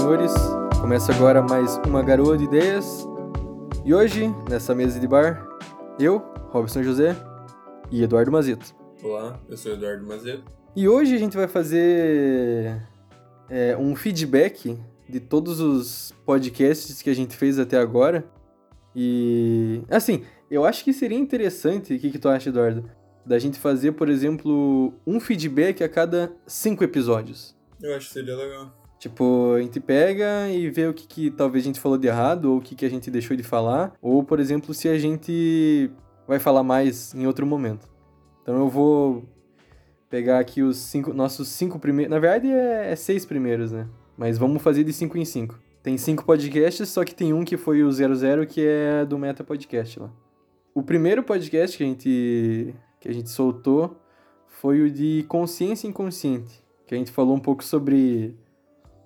senhores, começa agora mais uma Garoa de Ideias. E hoje, nessa mesa de bar, eu, Robson José e Eduardo Mazito. Olá, eu sou Eduardo Mazeto. E hoje a gente vai fazer é, um feedback de todos os podcasts que a gente fez até agora. E, assim, eu acho que seria interessante, o que, que tu acha, Eduardo? Da gente fazer, por exemplo, um feedback a cada cinco episódios. Eu acho que seria legal. Tipo, a gente pega e vê o que, que talvez a gente falou de errado, ou o que, que a gente deixou de falar, ou, por exemplo, se a gente vai falar mais em outro momento. Então eu vou pegar aqui os cinco, nossos cinco primeiros. Na verdade é, é, seis primeiros, né? Mas vamos fazer de cinco em cinco. Tem cinco podcasts, só que tem um que foi o 00, que é do Meta Podcast lá. O primeiro podcast que a gente, que a gente soltou foi o de Consciência Inconsciente, que a gente falou um pouco sobre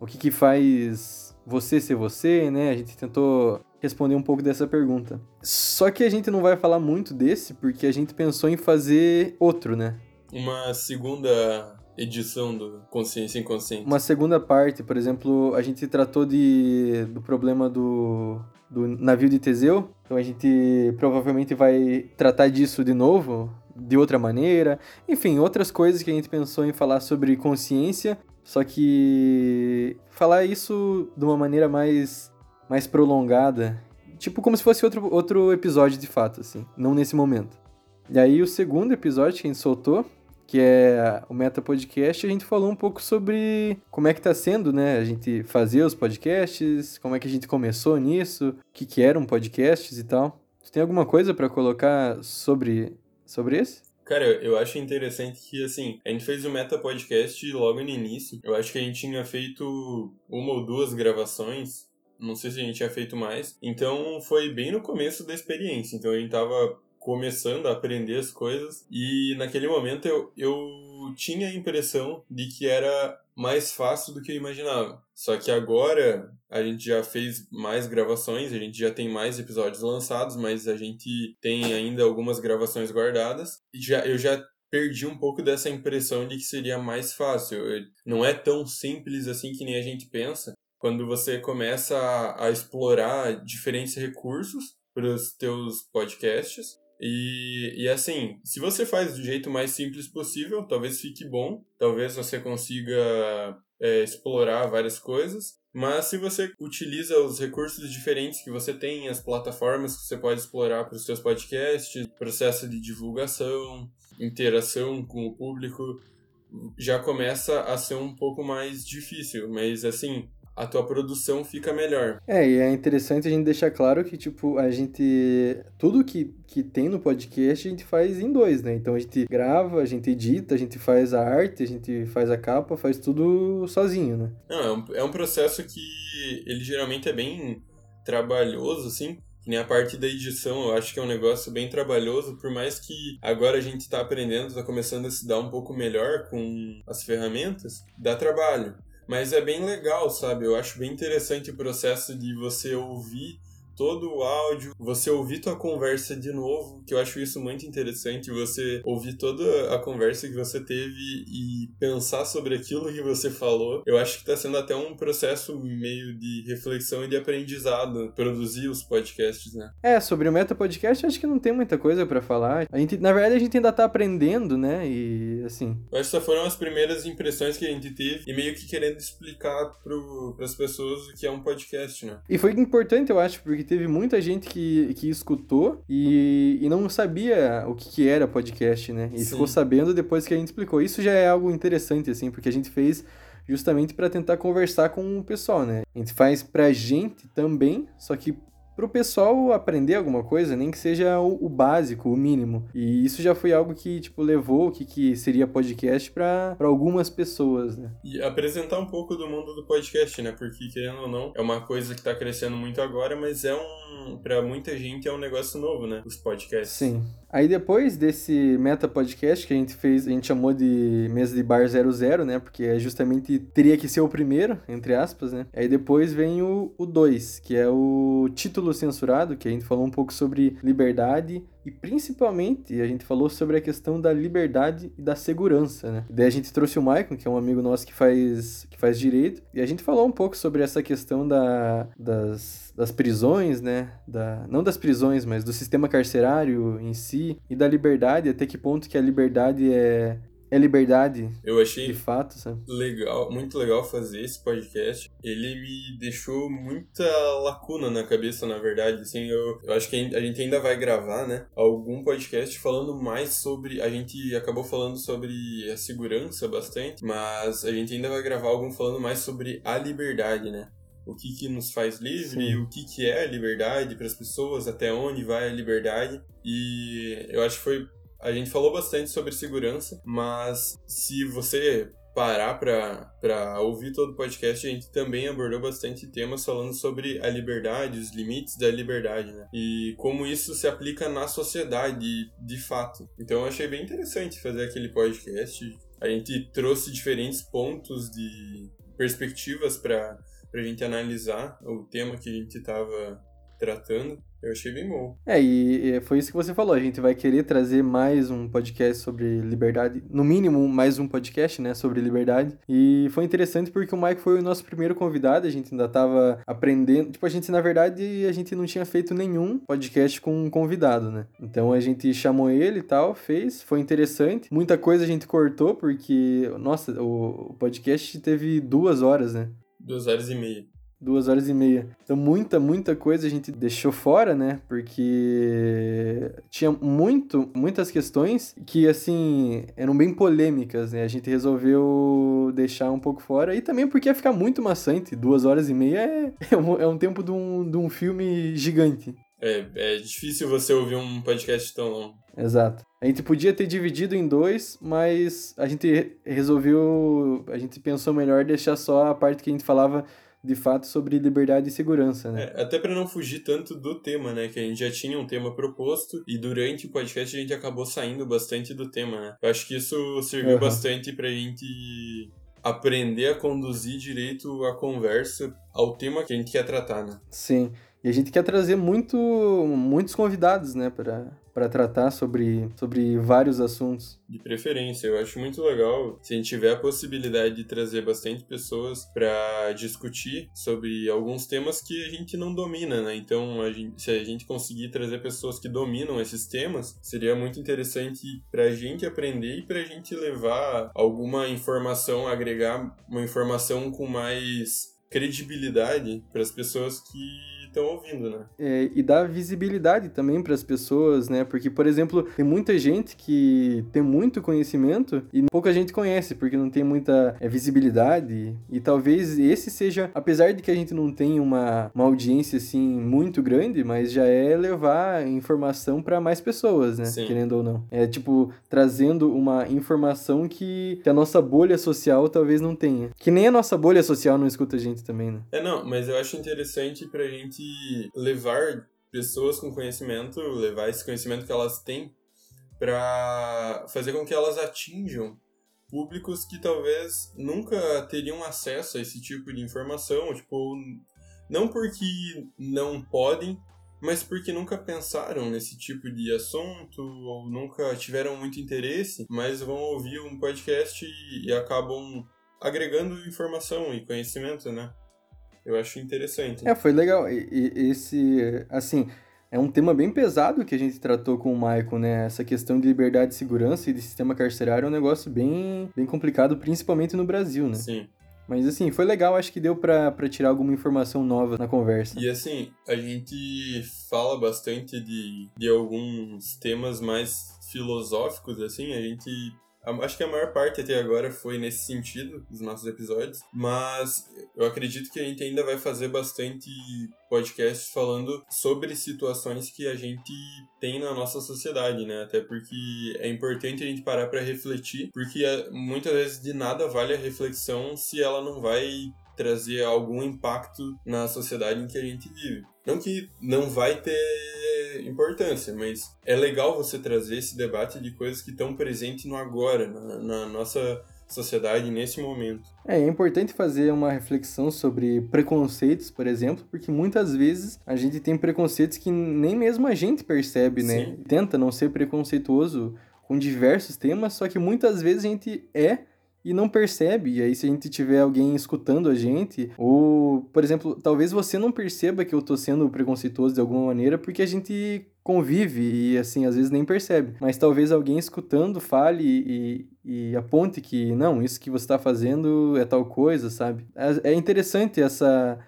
o que, que faz você ser você, né? A gente tentou responder um pouco dessa pergunta. Só que a gente não vai falar muito desse, porque a gente pensou em fazer outro, né? Uma segunda edição do Consciência Inconsciente. Uma segunda parte, por exemplo, a gente tratou de, do problema do, do navio de Teseu, então a gente provavelmente vai tratar disso de novo, de outra maneira. Enfim, outras coisas que a gente pensou em falar sobre consciência só que falar isso de uma maneira mais, mais prolongada, tipo como se fosse outro, outro episódio de fato, assim, não nesse momento. E aí o segundo episódio que a gente soltou, que é o Meta Podcast, a gente falou um pouco sobre como é que tá sendo, né, a gente fazer os podcasts, como é que a gente começou nisso, o que que eram podcasts e tal. Tu tem alguma coisa para colocar sobre sobre esse? Cara, eu acho interessante que, assim, a gente fez o Meta Podcast logo no início. Eu acho que a gente tinha feito uma ou duas gravações. Não sei se a gente tinha feito mais. Então, foi bem no começo da experiência. Então, a gente tava começando a aprender as coisas. E naquele momento eu, eu tinha a impressão de que era mais fácil do que eu imaginava. Só que agora a gente já fez mais gravações, a gente já tem mais episódios lançados, mas a gente tem ainda algumas gravações guardadas. E já, eu já perdi um pouco dessa impressão de que seria mais fácil. Não é tão simples assim que nem a gente pensa. Quando você começa a, a explorar diferentes recursos para os teus podcasts, e, e assim, se você faz do jeito mais simples possível, talvez fique bom, talvez você consiga é, explorar várias coisas. Mas se você utiliza os recursos diferentes que você tem, as plataformas que você pode explorar para os seus podcasts, processo de divulgação, interação com o público, já começa a ser um pouco mais difícil. Mas assim, a tua produção fica melhor. É, e é interessante a gente deixar claro que, tipo, a gente. Tudo que, que tem no podcast a gente faz em dois, né? Então a gente grava, a gente edita, a gente faz a arte, a gente faz a capa, faz tudo sozinho, né? Não, é um, é um processo que ele geralmente é bem trabalhoso, assim. Nem a parte da edição, eu acho que é um negócio bem trabalhoso, por mais que agora a gente está aprendendo, está começando a se dar um pouco melhor com as ferramentas, dá trabalho. Mas é bem legal, sabe? Eu acho bem interessante o processo de você ouvir todo o áudio, você ouvir tua conversa de novo, que eu acho isso muito interessante, você ouvir toda a conversa que você teve e pensar sobre aquilo que você falou. Eu acho que está sendo até um processo meio de reflexão e de aprendizado produzir os podcasts, né? É, sobre o Meta Podcast acho que não tem muita coisa para falar. A gente, na verdade, a gente ainda tá aprendendo, né? E assim. Eu acho que foram as primeiras impressões que a gente teve e meio que querendo explicar para as pessoas o que é um podcast, né? E foi importante, eu acho, porque teve muita gente que, que escutou e, e não sabia o que, que era podcast, né? E Sim. ficou sabendo depois que a gente explicou. Isso já é algo interessante, assim, porque a gente fez justamente para tentar conversar com o pessoal, né? A gente faz pra gente também, só que para o pessoal aprender alguma coisa, nem que seja o, o, básico, o mínimo. E isso já foi algo que, tipo, levou o que, que seria podcast para algumas pessoas, né? E apresentar um pouco do mundo do podcast, né? Porque, querendo ou não, é uma coisa que está crescendo muito agora, mas é um... para muita gente é um negócio novo, né? Os podcasts. Sim. Aí depois desse meta podcast que a gente fez, a gente chamou de mesa de bar 00, né? Porque é justamente teria que ser o primeiro, entre aspas, né? Aí depois vem o 2, que é o título censurado, que a gente falou um pouco sobre liberdade e principalmente a gente falou sobre a questão da liberdade e da segurança, né? Daí a gente trouxe o Maicon, que é um amigo nosso que faz, que faz direito, e a gente falou um pouco sobre essa questão da, das, das prisões, né? Da, não das prisões, mas do sistema carcerário em si e da liberdade, até que ponto que a liberdade é, é liberdade. Eu achei de fato, sabe? legal, muito legal fazer esse podcast. Ele me deixou muita lacuna na cabeça, na verdade. Assim, eu, eu acho que a gente ainda vai gravar, né? Algum podcast falando mais sobre. A gente acabou falando sobre a segurança bastante, mas a gente ainda vai gravar algum falando mais sobre a liberdade, né? o que, que nos faz livre, Sim. o que, que é a liberdade para as pessoas, até onde vai a liberdade. E eu acho que foi a gente falou bastante sobre segurança, mas se você parar para ouvir todo o podcast, a gente também abordou bastante temas falando sobre a liberdade, os limites da liberdade, né? E como isso se aplica na sociedade, de fato. Então eu achei bem interessante fazer aquele podcast. A gente trouxe diferentes pontos de perspectivas para a gente analisar o tema que a gente estava tratando. Eu achei bem bom. É, e, e, foi isso que você falou. A gente vai querer trazer mais um podcast sobre liberdade. No mínimo, mais um podcast, né? Sobre liberdade. E foi interessante porque o Mike foi o nosso primeiro convidado. A gente ainda tava aprendendo. Tipo, a gente, na verdade, a gente não tinha feito nenhum podcast com um convidado, né? Então a gente chamou ele e tal, fez. Foi interessante. Muita coisa a gente cortou porque, nossa, o, o podcast teve duas horas, né? Duas horas e meia duas horas e meia. Então, muita, muita coisa a gente deixou fora, né? Porque tinha muito, muitas questões que, assim, eram bem polêmicas, né? A gente resolveu deixar um pouco fora. E também porque ia ficar muito maçante. Duas horas e meia é, é, um, é um tempo de um, de um filme gigante. É, é difícil você ouvir um podcast tão longo. Exato. A gente podia ter dividido em dois, mas a gente resolveu. A gente pensou melhor deixar só a parte que a gente falava de fato sobre liberdade e segurança, né? É, até para não fugir tanto do tema, né? Que a gente já tinha um tema proposto e durante o podcast a gente acabou saindo bastante do tema, né? Eu acho que isso serviu uhum. bastante pra gente aprender a conduzir direito a conversa ao tema que a gente quer tratar, né? Sim. E a gente quer trazer muito, muitos convidados, né, para tratar sobre, sobre vários assuntos. De preferência, eu acho muito legal se a gente tiver a possibilidade de trazer bastante pessoas para discutir sobre alguns temas que a gente não domina, né? Então, a gente, se a gente conseguir trazer pessoas que dominam esses temas, seria muito interessante para a gente aprender e para a gente levar alguma informação, agregar uma informação com mais credibilidade para as pessoas que estão ouvindo, né? É, e dá visibilidade também para as pessoas, né? Porque, por exemplo, tem muita gente que tem muito conhecimento e pouca gente conhece, porque não tem muita é, visibilidade. E talvez esse seja, apesar de que a gente não tem uma, uma audiência assim muito grande, mas já é levar informação para mais pessoas, né? Sim. Querendo ou não. É tipo, trazendo uma informação que, que a nossa bolha social talvez não tenha. Que nem a nossa bolha social não escuta a gente também, né? É, não, mas eu acho interessante pra gente levar pessoas com conhecimento, levar esse conhecimento que elas têm para fazer com que elas atinjam públicos que talvez nunca teriam acesso a esse tipo de informação, tipo, não porque não podem, mas porque nunca pensaram nesse tipo de assunto ou nunca tiveram muito interesse, mas vão ouvir um podcast e, e acabam agregando informação e conhecimento, né? Eu acho interessante. É, foi legal. E, e, esse, assim, é um tema bem pesado que a gente tratou com o Michael, né? Essa questão de liberdade de segurança e de sistema carcerário é um negócio bem, bem complicado, principalmente no Brasil, né? Sim. Mas assim, foi legal, acho que deu para tirar alguma informação nova na conversa. E assim, a gente fala bastante de, de alguns temas mais filosóficos, assim, a gente Acho que a maior parte até agora foi nesse sentido dos nossos episódios, mas eu acredito que a gente ainda vai fazer bastante podcasts falando sobre situações que a gente tem na nossa sociedade, né? Até porque é importante a gente parar para refletir, porque é, muitas vezes de nada vale a reflexão se ela não vai trazer algum impacto na sociedade em que a gente vive. Não que não vai ter importância, mas é legal você trazer esse debate de coisas que estão presentes no agora, na, na nossa sociedade nesse momento. É, é importante fazer uma reflexão sobre preconceitos, por exemplo, porque muitas vezes a gente tem preconceitos que nem mesmo a gente percebe, né? Sim. Tenta não ser preconceituoso com diversos temas, só que muitas vezes a gente é e não percebe. E aí, se a gente tiver alguém escutando a gente, ou, por exemplo, talvez você não perceba que eu tô sendo preconceituoso de alguma maneira, porque a gente convive e, assim, às vezes nem percebe. Mas talvez alguém escutando fale e, e aponte que, não, isso que você tá fazendo é tal coisa, sabe? É é interessante essa,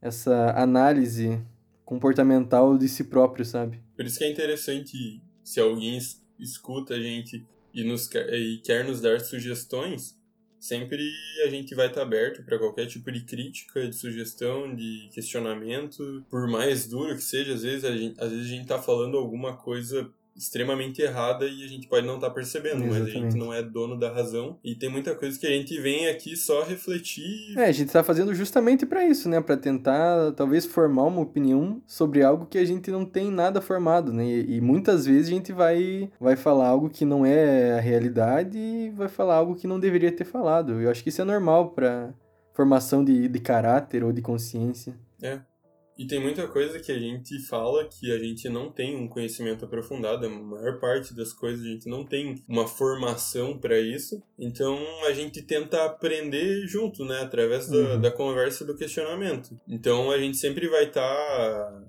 essa análise comportamental de si próprio, sabe? Por isso que é interessante se alguém es- escuta a gente e, nos, quer- e quer nos dar sugestões, sempre a gente vai estar aberto para qualquer tipo de crítica, de sugestão, de questionamento. Por mais duro que seja, às vezes a gente, às vezes a gente tá falando alguma coisa extremamente errada e a gente pode não estar percebendo, mas a gente Exatamente. não é dono da razão. E tem muita coisa que a gente vem aqui só refletir. É, a gente tá fazendo justamente para isso, né? Para tentar, talvez, formar uma opinião sobre algo que a gente não tem nada formado, né? E, e muitas vezes a gente vai, vai falar algo que não é a realidade e vai falar algo que não deveria ter falado. Eu acho que isso é normal para formação de, de caráter ou de consciência. E tem muita coisa que a gente fala que a gente não tem um conhecimento aprofundado, a maior parte das coisas a gente não tem uma formação para isso. Então a gente tenta aprender junto, né, através da, Uhum. da conversa e do questionamento. Então a gente sempre vai estar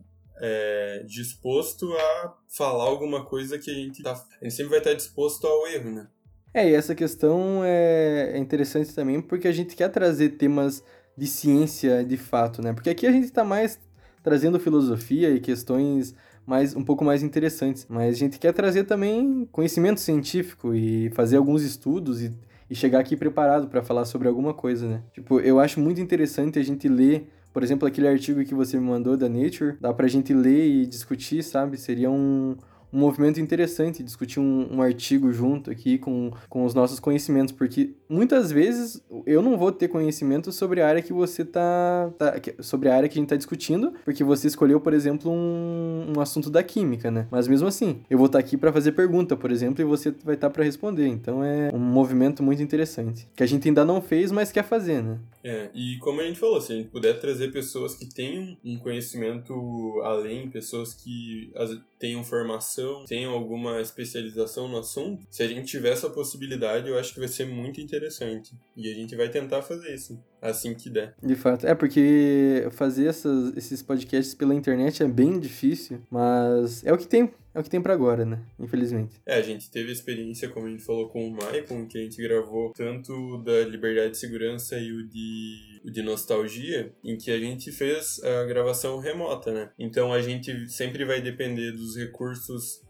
disposto a falar alguma coisa que a gente tá. A gente sempre vai estar disposto ao erro, né? É, e essa questão é, é interessante também porque a gente quer trazer temas de ciência de fato, né? Porque aqui a gente tá mais trazendo filosofia e questões mais um pouco mais interessantes, mas a gente quer trazer também conhecimento científico e fazer alguns estudos e, e chegar aqui preparado para falar sobre alguma coisa, né? Tipo, eu acho muito interessante a gente ler, por exemplo, aquele artigo que você me mandou da Nature, dá pra gente ler e discutir, sabe? Seria um um movimento interessante, discutir um, um artigo junto aqui com, com os nossos conhecimentos, porque muitas vezes eu não vou ter conhecimento sobre a área que você tá, tá sobre a área que a gente tá discutindo, porque você escolheu, por exemplo, um, um assunto da química, né? Mas mesmo assim, eu vou estar aqui para fazer pergunta, por exemplo, e você vai estar para responder. Então é um movimento muito interessante, que a gente ainda não fez, mas quer fazer, né? É, e como a gente falou, se a gente puder trazer pessoas que tenham um conhecimento além, pessoas que tenham formação, tenham alguma especialização no assunto, se a gente tiver essa possibilidade, eu acho que vai ser muito interessante. E a gente vai tentar fazer isso assim que der. De fato. É porque fazer essas, esses podcasts pela internet é bem difícil, mas é o que tem. É o que tem pra agora, né? Infelizmente. É, a gente teve a experiência, como a gente falou com o Maicon, que a gente gravou tanto da Liberdade e Segurança e o de, o de Nostalgia, em que a gente fez a gravação remota, né? Então a gente sempre vai depender dos recursos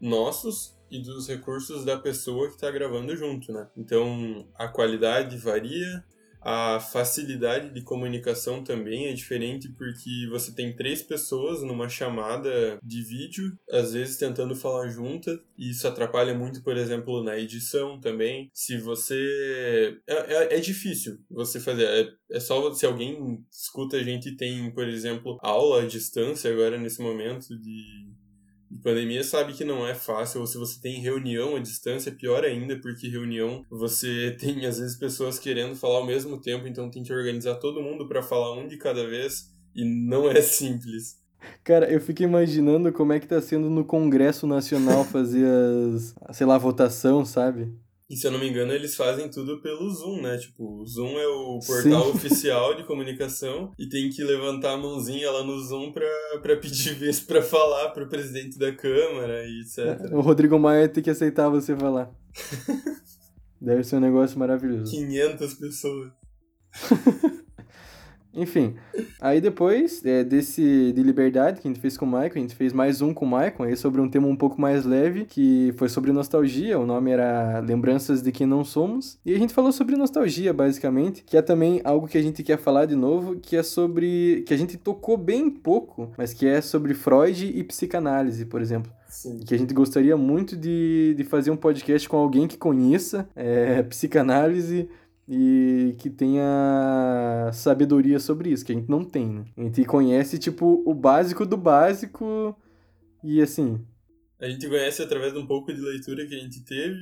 nossos e dos recursos da pessoa que está gravando junto, né? Então a qualidade varia, a facilidade de comunicação também é diferente porque você tem três pessoas numa chamada de vídeo, às vezes tentando falar junta, e isso atrapalha muito, por exemplo, na edição também. Se você. É, é, é difícil você fazer. É, é só se alguém escuta a gente tem, por exemplo, aula à distância agora nesse momento de de pandemia sabe que não é fácil, ou se você tem reunião à distância, é pior ainda, porque reunião você tem às vezes pessoas querendo falar ao mesmo tempo, então tem que organizar todo mundo para falar um de cada vez, e não é simples. Cara, eu fico imaginando como é que tá sendo no Congresso Nacional fazer as, sei lá, votação, sabe? E se eu não me engano, eles fazem tudo pelo Zoom, né? Tipo, o Zoom é o portal Sim. oficial de comunicação e tem que levantar a mãozinha lá no Zoom pra, pra pedir vez pra falar pro presidente da Câmara e etc. O Rodrigo Maia tem que aceitar você falar. Deve ser um negócio maravilhoso. 500 pessoas. Enfim, aí depois é, desse de liberdade que a gente fez com o Michael, a gente fez mais um com o Michael, aí sobre um tema um pouco mais leve, que foi sobre nostalgia, o nome era Lembranças de Quem Não Somos. E a gente falou sobre nostalgia, basicamente, que é também algo que a gente quer falar de novo, que é sobre. que a gente tocou bem pouco, mas que é sobre Freud e psicanálise, por exemplo. Sim. Que a gente gostaria muito de, de fazer um podcast com alguém que conheça é, psicanálise e que tenha sabedoria sobre isso, que a gente não tem, né? A gente conhece, tipo, o básico do básico e assim. A gente conhece através de um pouco de leitura que a gente teve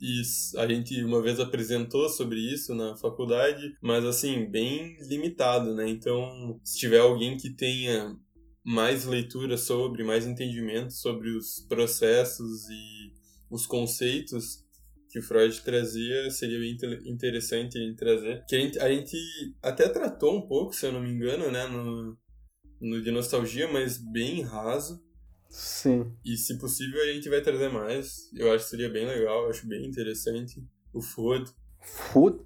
e a gente uma vez apresentou sobre isso na faculdade, mas assim, bem limitado, né? Então, se tiver alguém que tenha mais leitura sobre, mais entendimento sobre os processos e os conceitos que o Freud trazia, seria bem interessante ele trazer. Que a gente, a gente até tratou um pouco, se eu não me engano, né, no, no de nostalgia, mas bem raso. Sim. E se possível a gente vai trazer mais. Eu acho que seria bem legal, acho bem interessante. O Food. Food?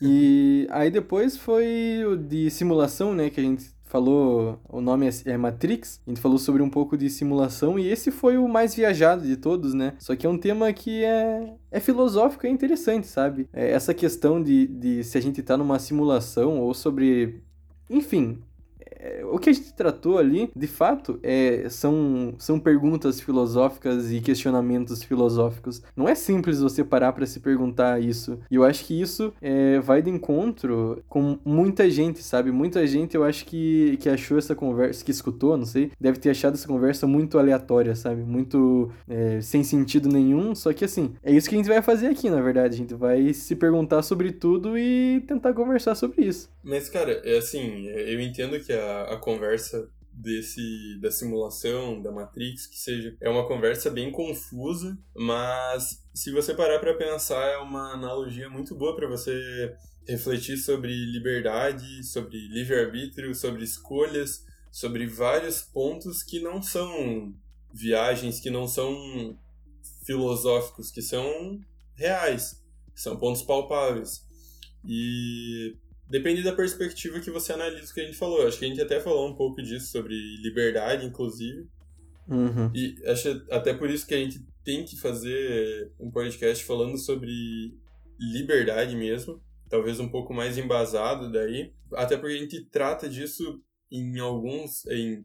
E aí depois foi o de simulação, né, que a gente falou, o nome é, é Matrix, a gente falou sobre um pouco de simulação e esse foi o mais viajado de todos, né? Só que é um tema que é, é filosófico e é interessante, sabe? É essa questão de, de se a gente tá numa simulação ou sobre. Enfim, o que a gente tratou ali, de fato, é, são, são perguntas filosóficas e questionamentos filosóficos. Não é simples você parar para se perguntar isso. E eu acho que isso é, vai de encontro com muita gente, sabe? Muita gente eu acho que, que achou essa conversa, que escutou, não sei, deve ter achado essa conversa muito aleatória, sabe? Muito é, sem sentido nenhum. Só que assim, é isso que a gente vai fazer aqui, na verdade. A gente vai se perguntar sobre tudo e tentar conversar sobre isso. Mas, cara, é assim, eu entendo que a a, conversa desse da simulação da Matrix que seja. É uma conversa bem confusa mas se você parar para pensar é uma analogia muito boa para você refletir sobre liberdade sobre livre arbítrio sobre escolhas sobre vários pontos que não são viagens que não são filosóficos que são reais são pontos palpáveis. E Depende da perspectiva que você analisa o que a gente falou. Acho que a gente até falou um pouco disso, sobre liberdade, inclusive. Uhum. E acho até por isso que a gente tem que fazer um podcast falando sobre liberdade mesmo. Talvez um pouco mais embasado daí. Até porque a gente trata disso em alguns. Em,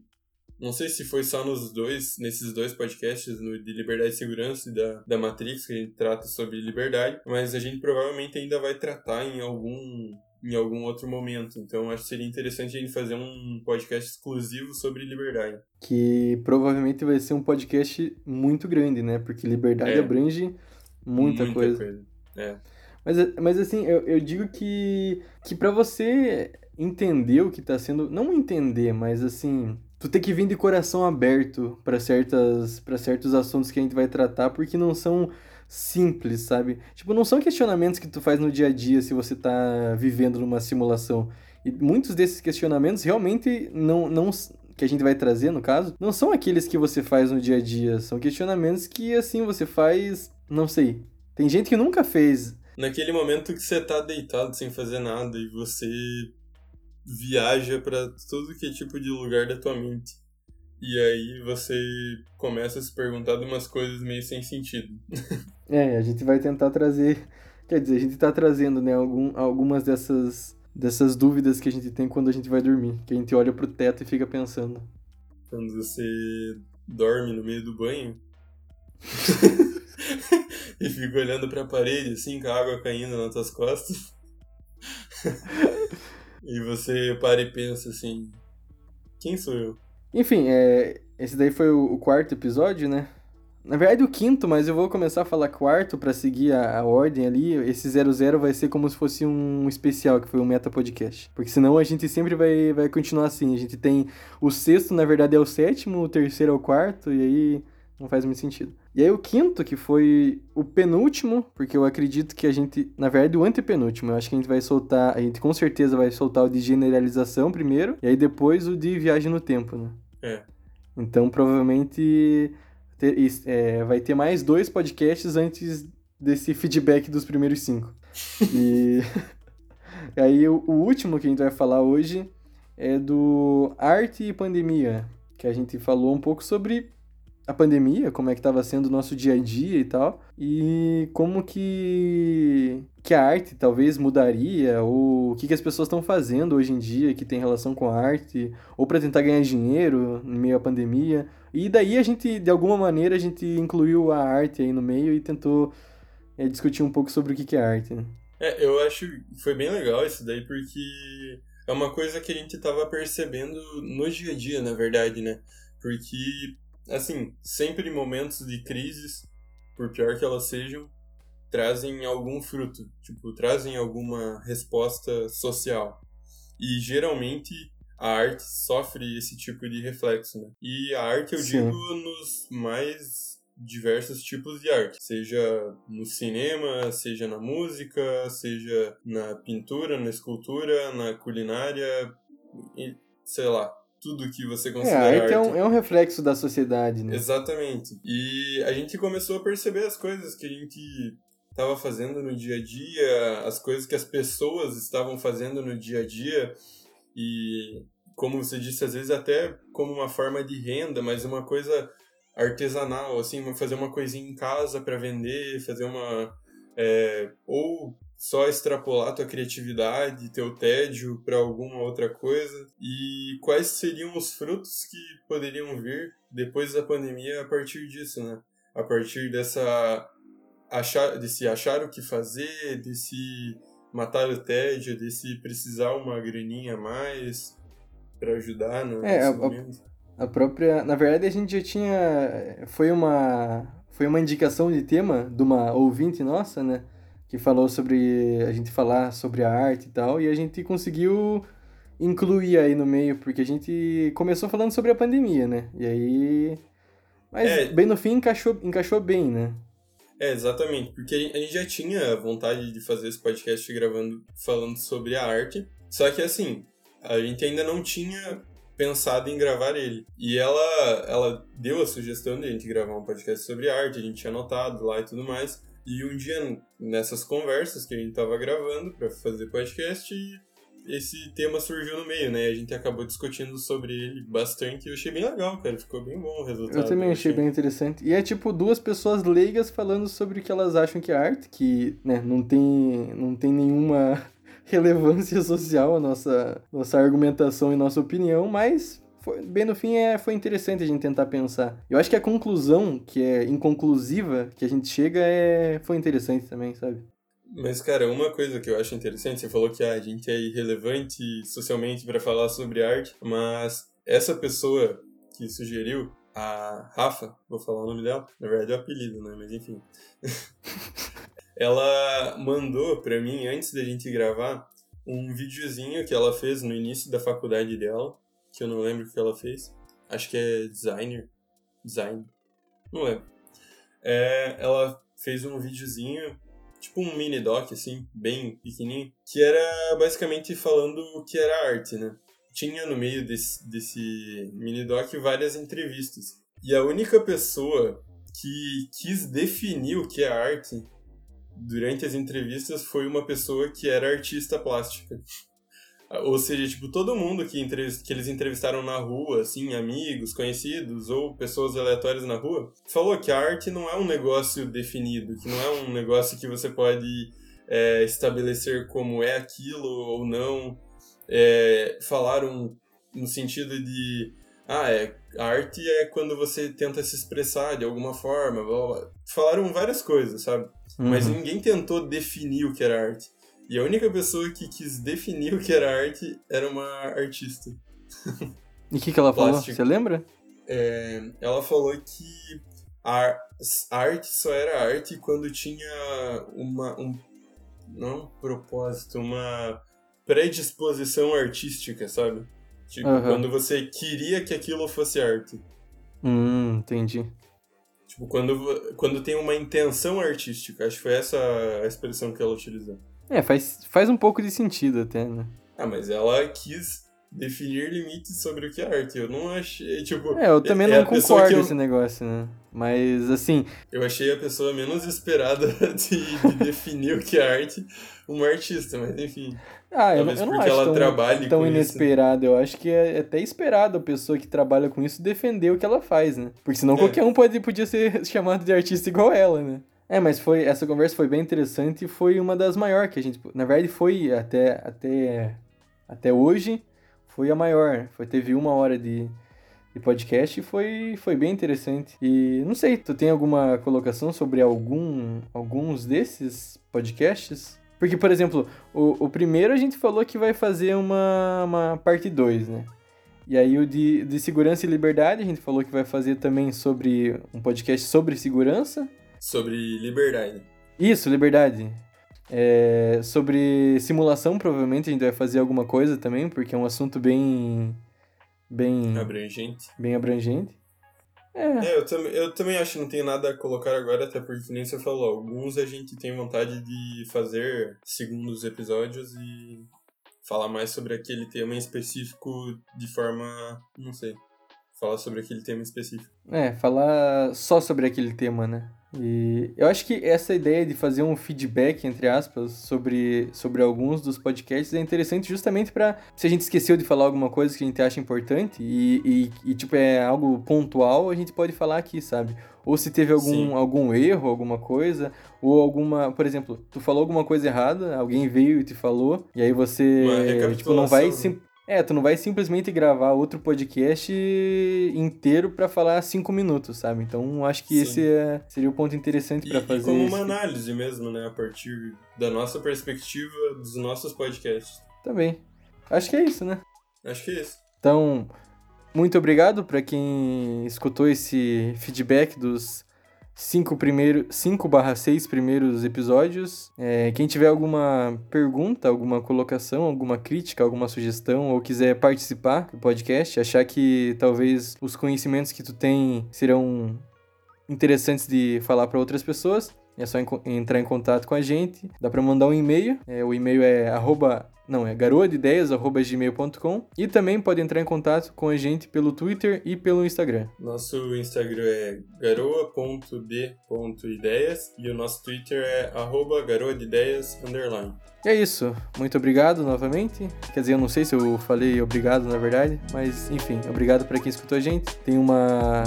não sei se foi só nos dois, nesses dois podcasts, no de Liberdade e Segurança e da, da Matrix, que a gente trata sobre liberdade, mas a gente provavelmente ainda vai tratar em algum em algum outro momento. Então acho que seria interessante a gente fazer um podcast exclusivo sobre liberdade. Que provavelmente vai ser um podcast muito grande, né? Porque liberdade é. abrange muita, muita coisa. coisa. É. Mas, mas assim, eu, eu digo que, que para você entender o que tá sendo. Não entender, mas assim. Tu tem que vir de coração aberto para certas para certos assuntos que a gente vai tratar, porque não são simples, sabe? Tipo, não são questionamentos que tu faz no dia a dia se você tá vivendo numa simulação. E muitos desses questionamentos realmente não, não que a gente vai trazer, no caso, não são aqueles que você faz no dia a dia, são questionamentos que assim você faz, não sei. Tem gente que nunca fez. Naquele momento que você tá deitado sem fazer nada e você viaja para todo que é tipo de lugar da tua mente. E aí você começa a se perguntar de umas coisas meio sem sentido. é, a gente vai tentar trazer. Quer dizer, a gente tá trazendo, né, algum, algumas dessas, dessas dúvidas que a gente tem quando a gente vai dormir. Que a gente olha pro teto e fica pensando. Quando você dorme no meio do banho. e fica olhando pra parede, assim, com a água caindo nas tuas costas. e você para e pensa assim: quem sou eu? Enfim, é, esse daí foi o, o, quarto episódio, né? Na verdade, o quinto, mas eu vou começar a falar quarto para seguir a, a, ordem ali. Esse 00 vai ser como se fosse um especial, que foi um meta podcast. Porque senão a gente sempre vai, vai continuar assim. A gente tem o sexto, na verdade, é o sétimo, o terceiro é o quarto, e aí não faz muito sentido. E aí o quinto, que foi o penúltimo, porque eu acredito que a gente, na verdade, o antepenúltimo, eu acho que a gente vai soltar, a gente com certeza vai soltar o de generalização primeiro, e aí depois o de viagem no tempo, né? É. Então provavelmente ter, é, vai ter mais dois podcasts antes desse feedback dos primeiros cinco. e aí o, o último que a gente vai falar hoje é do arte e pandemia, que a gente falou um pouco sobre a pandemia, como é que estava sendo o nosso dia a dia e tal, e como que, que a arte talvez mudaria, ou o que, que as pessoas estão fazendo hoje em dia que tem relação com a arte, ou para tentar ganhar dinheiro em meio à pandemia. E daí a gente, de alguma maneira, a gente incluiu a arte aí no meio e tentou é, discutir um pouco sobre o que, que é arte. Né? É, eu acho que foi bem legal isso daí, porque é uma coisa que a gente estava percebendo no dia a dia, na verdade, né? Porque assim, sempre em momentos de crises, por pior que elas sejam, trazem algum fruto, tipo, trazem alguma resposta social. E geralmente a arte sofre esse tipo de reflexo, né? E a arte, eu Sim. digo, nos mais diversos tipos de arte, seja no cinema, seja na música, seja na pintura, na escultura, na culinária, sei lá, tudo que você considera é, a arte. É um, é um reflexo da sociedade, né? Exatamente. E a gente começou a perceber as coisas que a gente estava fazendo no dia a dia, as coisas que as pessoas estavam fazendo no dia a dia e como você disse às vezes até como uma forma de renda, mas uma coisa artesanal, assim, fazer uma coisinha em casa para vender, fazer uma é, ou só extrapolar tua criatividade, teu tédio para alguma outra coisa? E quais seriam os frutos que poderiam vir depois da pandemia a partir disso, né? A partir dessa achar, de se achar o que fazer, de se matar o tédio, de se precisar uma graninha a mais para ajudar no é, a, a, própria, na verdade a gente já tinha foi uma foi uma indicação de tema de uma ouvinte nossa, né, que falou sobre a gente falar sobre a arte e tal, e a gente conseguiu incluir aí no meio, porque a gente começou falando sobre a pandemia, né? E aí mas é, bem no fim encaixou, encaixou bem, né? É, exatamente, porque a gente já tinha vontade de fazer esse podcast gravando, falando sobre a arte, só que assim, a gente ainda não tinha pensado em gravar ele. E ela, ela deu a sugestão de a gente gravar um podcast sobre arte, a gente tinha anotado lá e tudo mais. E um dia, nessas conversas que a gente tava gravando para fazer podcast, esse tema surgiu no meio, né? A gente acabou discutindo sobre ele bastante e eu achei bem legal, cara. Ficou bem bom o resultado. Eu também achei bem interessante. E é tipo duas pessoas leigas falando sobre o que elas acham que é arte, que, né, não tem, não tem nenhuma relevância social a nossa, nossa argumentação e nossa opinião, mas foi, bem no fim é, foi interessante a gente tentar pensar. Eu acho que a conclusão, que é inconclusiva, que a gente chega, é, foi interessante também, sabe? Mas, cara, uma coisa que eu acho interessante, você falou que ah, a gente é irrelevante socialmente para falar sobre arte, mas essa pessoa que sugeriu, a Rafa, vou falar o nome dela, na verdade é o apelido, né? Mas enfim. ela mandou para mim, antes da gente gravar, um videozinho que ela fez no início da faculdade dela, que eu não lembro o que ela fez. Acho que é designer. Design. Não lembro. É, ela fez um videozinho tipo um mini doc, assim, bem pequenininho, que era basicamente falando o que era arte, né? Tinha no meio desse, desse mini doc várias entrevistas. E a única pessoa que quis definir o que é arte durante as entrevistas foi uma pessoa que era artista plástica. Ou seja, tipo, todo mundo que, que eles entrevistaram na rua, assim, amigos, conhecidos ou pessoas aleatórias na rua, falou que a arte não é um negócio definido, que não é um negócio que você pode é, estabelecer como é aquilo ou não. É, falaram no sentido de. Ah, é, a arte é quando você tenta se expressar de alguma forma. Blá, blá. Falaram várias coisas, sabe? Uhum. Mas ninguém tentou definir o que era arte. E a única pessoa que quis definir o que era arte era uma artista. E o que, que ela falou? Você lembra? É, ela falou que a arte só era arte quando tinha uma. Um, não um propósito, uma predisposição artística, sabe? Tipo, uhum. quando você queria que aquilo fosse arte. Hum, entendi. Tipo, quando, quando tem uma intenção artística. Acho que foi essa a expressão que ela utilizou. É, faz, faz um pouco de sentido até, né? Ah, mas ela quis definir limites sobre o que é arte. Eu não achei, tipo... É, eu também é não concordo com esse negócio, né? Mas, assim... Eu achei a pessoa menos esperada de, de definir o que é arte uma artista, mas enfim. Ah, eu, eu não acho ela tão, tão inesperado. Isso. Eu acho que é até esperado a pessoa que trabalha com isso defender o que ela faz, né? Porque senão é. qualquer um pode, podia ser chamado de artista igual ela, né? É, mas foi essa conversa foi bem interessante e foi uma das maiores que a gente, na verdade foi até até até hoje foi a maior, foi teve uma hora de, de podcast e foi foi bem interessante. E não sei, tu tem alguma colocação sobre algum alguns desses podcasts? Porque, por exemplo, o, o primeiro a gente falou que vai fazer uma, uma parte 2, né? E aí o de, de segurança e liberdade, a gente falou que vai fazer também sobre um podcast sobre segurança sobre liberdade. Isso, liberdade. É, sobre simulação, provavelmente a gente vai fazer alguma coisa também, porque é um assunto bem. bem. abrangente. Bem abrangente. É. É, eu, tam eu também acho que não tem nada a colocar agora, até porque nem você falou, alguns a gente tem vontade de fazer segundos episódios e falar mais sobre aquele tema em específico de forma. não sei. Falar sobre aquele tema específico. É, falar só sobre aquele tema, né? E eu acho que essa ideia de fazer um feedback, entre aspas, sobre, sobre alguns dos podcasts é interessante justamente para se a gente esqueceu de falar alguma coisa que a gente acha importante e, e, e, tipo, é algo pontual, a gente pode falar aqui, sabe? Ou se teve algum, algum erro, alguma coisa, ou alguma, por exemplo, tu falou alguma coisa errada, alguém veio e te falou, e aí você tipo, não vai sim, é, tu não vai simplesmente gravar outro podcast inteiro para falar cinco minutos, sabe? Então acho que Sim. esse é, seria o ponto interessante para fazer. E como uma análise mesmo, né? A partir da nossa perspectiva, dos nossos podcasts. Também. Acho que é isso, né? Acho que é isso. Então, muito obrigado para quem escutou esse feedback dos cinco primeiros 5 barra 6 primeiros episódios. É, quem tiver alguma pergunta, alguma colocação, alguma crítica, alguma sugestão ou quiser participar do podcast, achar que talvez os conhecimentos que tu tem serão interessantes de falar para outras pessoas, é só entrar em contato com a gente. Dá para mandar um e-mail. É, o e-mail é arroba não, é e também pode entrar em contato com a gente pelo Twitter e pelo Instagram. Nosso Instagram é garoa.d.ideias e o nosso Twitter é arroba garoadeideias underline. E é isso. Muito obrigado novamente. Quer dizer, eu não sei se eu falei obrigado na verdade, mas enfim, obrigado para quem escutou a gente. Tenha uma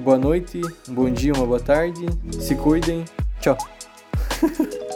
boa noite, um bom dia, uma boa tarde. Se cuidem. チャオ